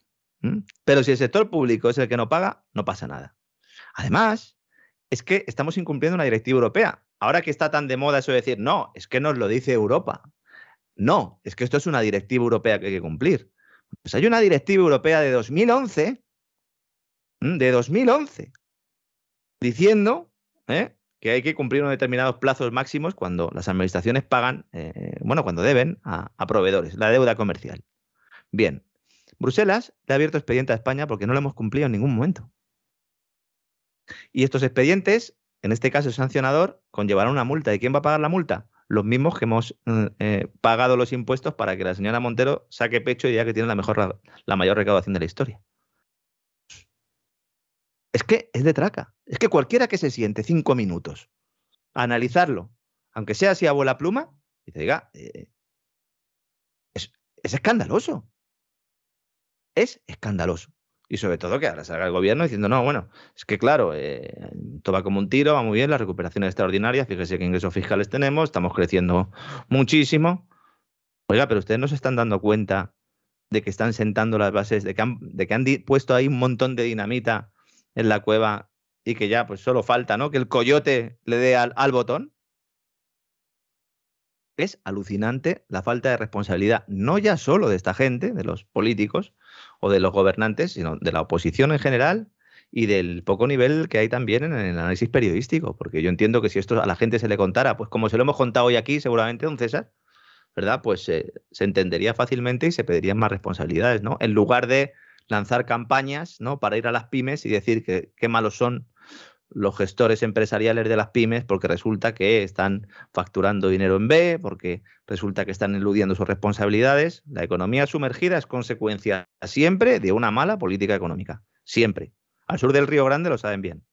Pero si el sector público es el que no paga, no pasa nada. Además, es que estamos incumpliendo una directiva europea. Ahora que está tan de moda eso de decir, no, es que nos lo dice Europa. No, es que esto es una directiva europea que hay que cumplir. Pues hay una directiva europea de 2011, de 2011, diciendo ¿eh? que hay que cumplir unos determinados plazos máximos cuando las administraciones pagan, eh, bueno, cuando deben a, proveedores, la deuda comercial. Bien, Bruselas le ha abierto expediente a España porque no lo hemos cumplido en ningún momento. Y estos expedientes, en este caso sancionador, conllevarán una multa. ¿Y quién va a pagar la multa? Los mismos que hemos eh, pagado los impuestos para que la señora Montero saque pecho y diga que tiene la, mejor, la mayor recaudación de la historia. Es que es de traca. Es que cualquiera que se siente cinco minutos a analizarlo, aunque sea así a bola pluma, dice, diga, eh, es, escandaloso. Es escandaloso. Y sobre todo que ahora salga el gobierno diciendo, no, bueno, es que claro, eh, todo va como un tiro, va muy bien, la recuperación es extraordinaria, fíjese qué ingresos fiscales tenemos, estamos creciendo muchísimo. Oiga, pero ustedes no se están dando cuenta de que están sentando las bases, de de que han puesto ahí un montón de dinamita en la cueva y que ya pues solo falta, ¿no? Que el coyote le dé al, botón. Es alucinante la falta de responsabilidad, no ya solo de esta gente, de los políticos o de los gobernantes, sino de la oposición en general y del poco nivel que hay también en el análisis periodístico, porque yo entiendo que si esto a la gente se le contara, pues como se lo hemos contado hoy aquí, seguramente, don César, ¿verdad? Pues se entendería fácilmente y se pedirían más responsabilidades, ¿no? En lugar de lanzar campañas ¿no? para ir a las pymes y decir que qué malos son los gestores empresariales de las pymes porque resulta que están facturando dinero en B, porque resulta que están eludiendo sus responsabilidades. La economía sumergida es consecuencia siempre de una mala política económica. Siempre. Al sur del Río Grande lo saben bien.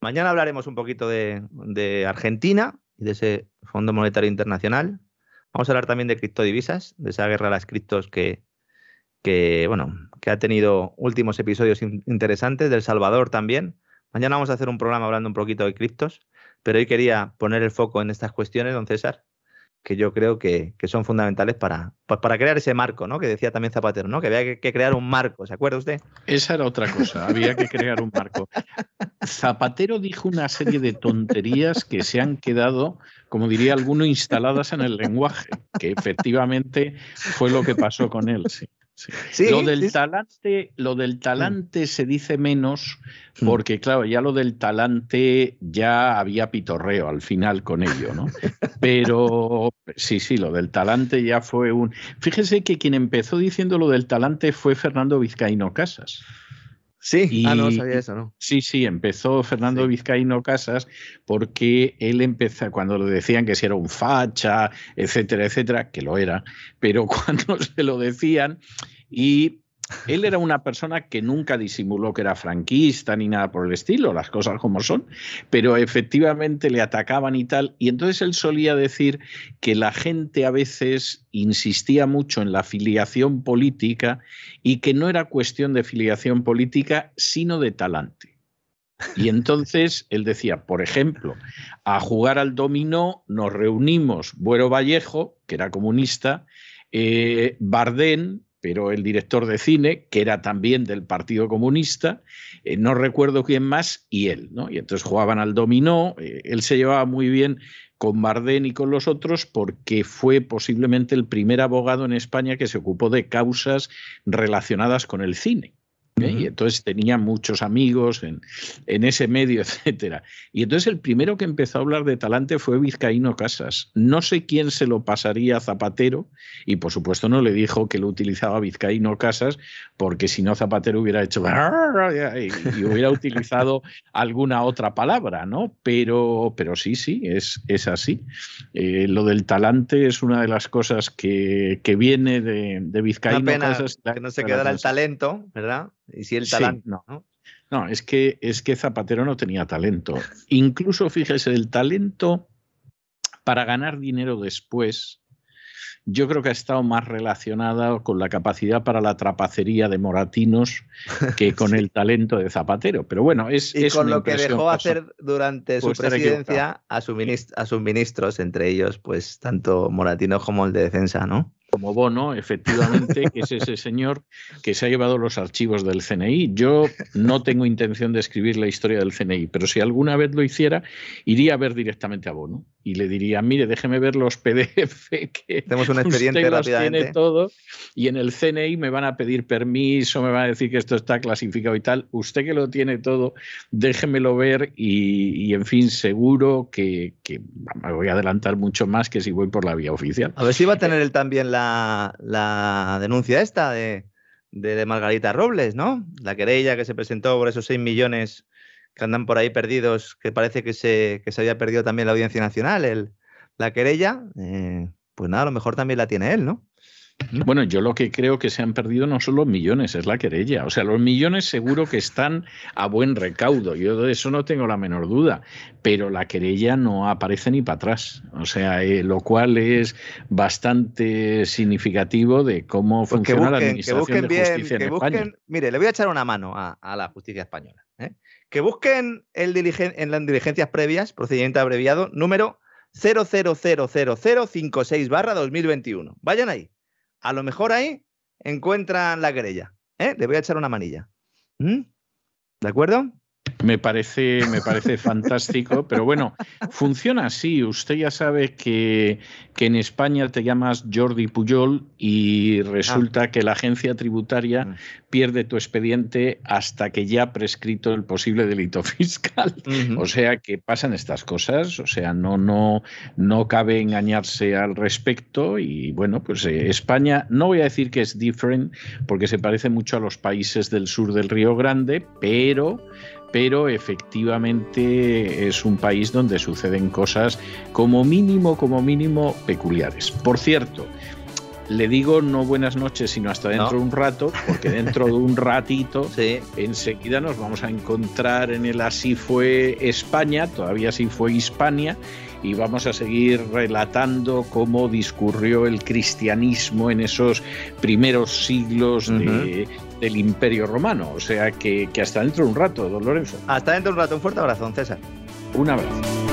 Mañana hablaremos un poquito de, Argentina y de ese Fondo Monetario Internacional. Vamos a hablar también de criptodivisas, de esa guerra a las criptos que, que, bueno, que ha tenido últimos episodios interesantes, del Salvador también. Mañana vamos a hacer un programa hablando un poquito de criptos, pero hoy quería poner el foco en estas cuestiones, don César, que yo creo que, son fundamentales para, pues para crear ese marco, ¿no? Que decía también Zapatero, ¿no? Que había que, crear un marco, ¿se acuerda usted? Esa era otra cosa, había que crear un marco. Zapatero dijo una serie de tonterías que se han quedado, como diría alguno, instaladas en el lenguaje, que efectivamente fue lo que pasó con él, sí lo, del talante, lo del talante se dice menos mm. porque, claro, ya lo del talante ya había pitorreo al final con ello, ¿no? Pero sí, sí, lo del talante ya fue un... Fíjese que quien empezó diciendo lo del talante fue Fernando Vizcaíno Casas. Sí, ah, no sabía eso, ¿no? Sí, sí, empezó Fernando Vizcaíno Casas porque él empezó, cuando le decían que si era un facha, etcétera, etcétera, que lo era, pero cuando se lo decían y él era una persona que nunca disimuló que era franquista ni nada por el estilo, las cosas como son, pero efectivamente le atacaban y tal. Y entonces él solía decir que la gente a veces insistía mucho en la filiación política y que no era cuestión de filiación política, sino de talante. Y entonces él decía, por ejemplo, a jugar al dominó nos reunimos Buero Vallejo, que era comunista, eh, Bardén, pero el director de cine, que era también del Partido Comunista, eh, no recuerdo quién más, y él, ¿no? Y entonces jugaban al dominó, eh, él se llevaba muy bien con Bardén y con los otros porque fue posiblemente el primer abogado en España que se ocupó de causas relacionadas con el cine. ¿Eh? Y entonces tenía muchos amigos en, ese medio, etcétera. Y entonces el primero que empezó a hablar de talante fue Vizcaíno Casas. No sé quién se lo pasaría a Zapatero, y por supuesto no le dijo que lo utilizaba Vizcaíno Casas, porque si no Zapatero hubiera hecho y, hubiera utilizado alguna otra palabra, ¿no? Pero, pero sí, sí, es, es así. Eh, lo del talante es una de las cosas que, viene de, de Vizcaíno Casas. Que no se quedara el talento, ¿verdad? Y si el talento. no. no. es que, es que Zapatero no tenía talento. Incluso, fíjese, el talento para ganar dinero después, yo creo que ha estado más relacionada con la capacidad para la trapacería de Moratinos que con el talento de Zapatero. Pero bueno, es. Y con lo que dejó hacer durante su presidencia a, a sus ministros, entre ellos, pues tanto Moratinos como el de defensa, ¿no? Como Bono, efectivamente, que es ese señor que se ha llevado los archivos del CNI. Yo no tengo intención de escribir la historia del CNI, pero si alguna vez lo hiciera, iría a ver directamente a Bono y le diría, mire, déjeme ver los PDF que Tenemos un expediente usted los tiene todo y en el CNI me van a pedir permiso, me van a decir que esto está clasificado y tal. Usted que lo tiene todo, déjemelo ver y, en fin, seguro que, me voy a adelantar mucho más que si voy por la vía oficial. A ver si va a tener él también la, la denuncia esta de, de, Margarita Robles, ¿no? La querella que se presentó por esos 6 millones que andan por ahí perdidos, que parece que se, que se había perdido también la Audiencia Nacional, el, la querella, eh, pues nada, a lo mejor también la tiene él, ¿no? Bueno, yo lo que creo que se han perdido no son los millones, es la querella. O sea, los millones seguro que están a buen recaudo, yo de eso no tengo la menor duda, pero la querella no aparece ni para atrás. O sea, eh, lo cual es bastante significativo de cómo pues funciona la administración de justicia en España. Mire, le voy a echar una mano a, la justicia española. ¿eh? Que busquen el en las diligencias previas, procedimiento abreviado, número 000056 barra 2021. Vayan ahí a lo mejor ahí encuentran la querella. ¿eh? Le voy a echar una manilla. ¿Mm? ¿De acuerdo? Me parece, me parece fantástico, pero bueno, funciona así. Usted ya sabe que, que, en España te llamas Jordi Pujol y resulta ah. que la agencia tributaria mm. pierde tu expediente hasta que ya ha prescrito el posible delito fiscal. O sea que pasan estas cosas, o sea, no, no, no cabe engañarse al respecto. Y bueno, pues eh, España, no voy a decir que es different, porque se parece mucho a los países del sur del Río Grande, pero pero efectivamente es un país donde suceden cosas como mínimo, como mínimo peculiares. Por cierto, le digo no buenas noches, sino hasta dentro de un rato, porque dentro de un ratito, enseguida nos vamos a encontrar en el Así fue España, todavía así fue Hispania, y vamos a seguir relatando cómo discurrió el cristianismo en esos primeros siglos de, del Imperio Romano. O sea que, que hasta dentro de un rato, don Lorenzo. Hasta dentro de un rato. Un fuerte abrazo, don César. Un abrazo.